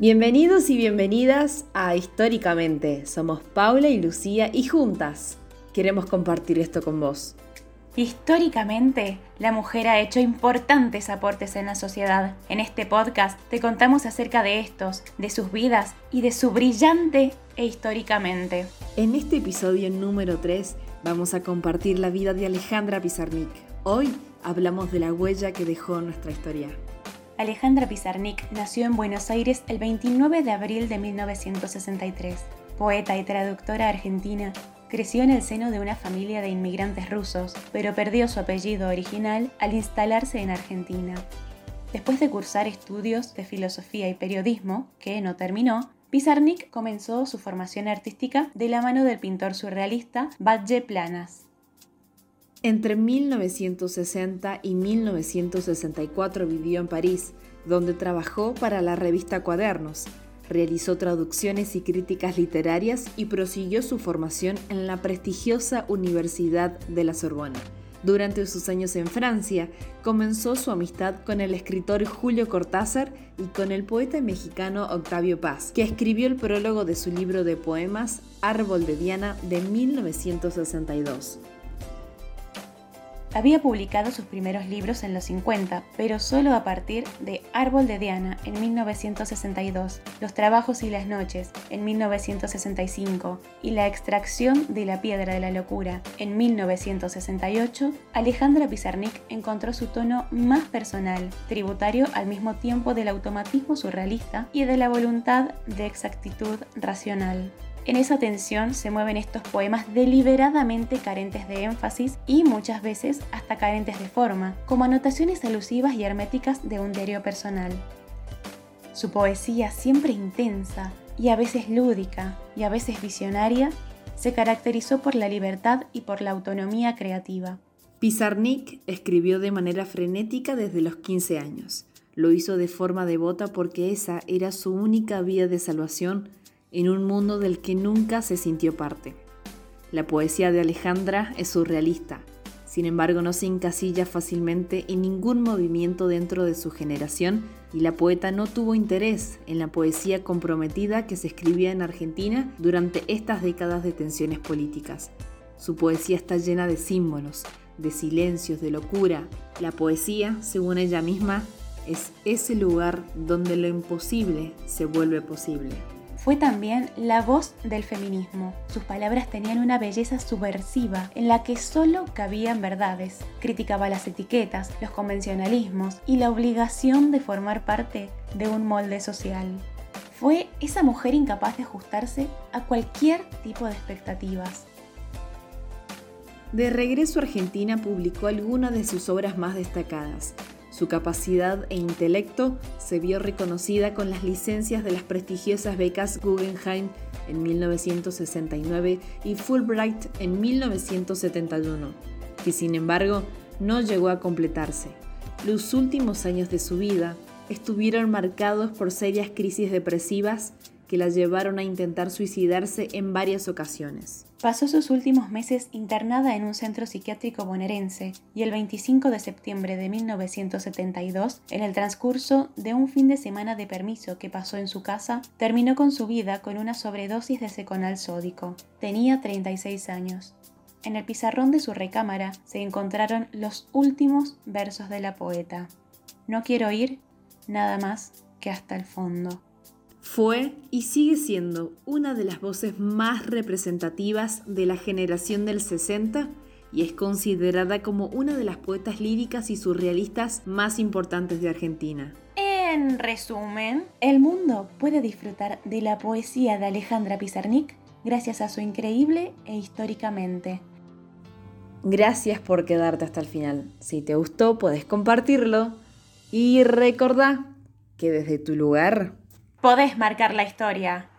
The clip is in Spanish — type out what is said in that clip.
Bienvenidos y bienvenidas a Históricamente. Somos Paula y Lucía y juntas queremos compartir esto con vos. Históricamente, la mujer ha hecho importantes aportes en la sociedad. En este podcast te contamos acerca de estos, de sus vidas y de su brillante e históricamente. En este episodio número 3 vamos a compartir la vida de Alejandra Pizarnik. Hoy hablamos de la huella que dejó nuestra historia. Alejandra Pizarnik nació en Buenos Aires el 29 de abril de 1963. Poeta y traductora argentina, creció en el seno de una familia de inmigrantes rusos, pero perdió su apellido original al instalarse en Argentina. Después de cursar estudios de filosofía y periodismo, que no terminó, Pizarnik comenzó su formación artística de la mano del pintor surrealista Batje Planas. Entre 1960 y 1964 vivió en París, donde trabajó para la revista Cuadernos. Realizó traducciones y críticas literarias y prosiguió su formación en la prestigiosa Universidad de la Sorbona. Durante sus años en Francia, comenzó su amistad con el escritor Julio Cortázar y con el poeta mexicano Octavio Paz, que escribió el prólogo de su libro de poemas Árbol de Diana de 1962. Había publicado sus primeros libros en los 50, pero solo a partir de Árbol de Diana en 1962, Los Trabajos y las Noches en 1965 y La Extracción de la Piedra de la Locura en 1968, Alejandra Pizarnik encontró su tono más personal, tributario al mismo tiempo del automatismo surrealista y de la voluntad de exactitud racional. En esa tensión se mueven estos poemas deliberadamente carentes de énfasis y muchas veces hasta carentes de forma, como anotaciones alusivas y herméticas de un diario personal. Su poesía, siempre intensa y a veces lúdica y a veces visionaria, se caracterizó por la libertad y por la autonomía creativa. Pizarnik escribió de manera frenética desde los 15 años. Lo hizo de forma devota porque esa era su única vía de salvación en un mundo del que nunca se sintió parte. La poesía de Alejandra es surrealista, sin embargo no se encasilla fácilmente en ningún movimiento dentro de su generación y la poeta no tuvo interés en la poesía comprometida que se escribía en Argentina durante estas décadas de tensiones políticas. Su poesía está llena de símbolos, de silencios, de locura. La poesía, según ella misma, es ese lugar donde lo imposible se vuelve posible. Fue también la voz del feminismo. Sus palabras tenían una belleza subversiva en la que solo cabían verdades. Criticaba las etiquetas, los convencionalismos y la obligación de formar parte de un molde social. Fue esa mujer incapaz de ajustarse a cualquier tipo de expectativas. De regreso a Argentina publicó algunas de sus obras más destacadas, su capacidad e intelecto se vio reconocida con las licencias de las prestigiosas becas Guggenheim en 1969 y Fulbright en 1971, que sin embargo no llegó a completarse. Los últimos años de su vida estuvieron marcados por serias crisis depresivas que la llevaron a intentar suicidarse en varias ocasiones. Pasó sus últimos meses internada en un centro psiquiátrico bonaerense y el 25 de septiembre de 1972, en el transcurso de un fin de semana de permiso que pasó en su casa, terminó con su vida con una sobredosis de seconal sódico. Tenía 36 años. En el pizarrón de su recámara se encontraron los últimos versos de la poeta. No quiero ir nada más que hasta el fondo. Fue y sigue siendo una de las voces más representativas de la generación del 60 y es considerada como una de las poetas líricas y surrealistas más importantes de Argentina. En resumen, el mundo puede disfrutar de la poesía de Alejandra Pizarnik gracias a su increíble e históricamente. Gracias por quedarte hasta el final. Si te gustó, puedes compartirlo y recordá que desde tu lugar Podés marcar la historia.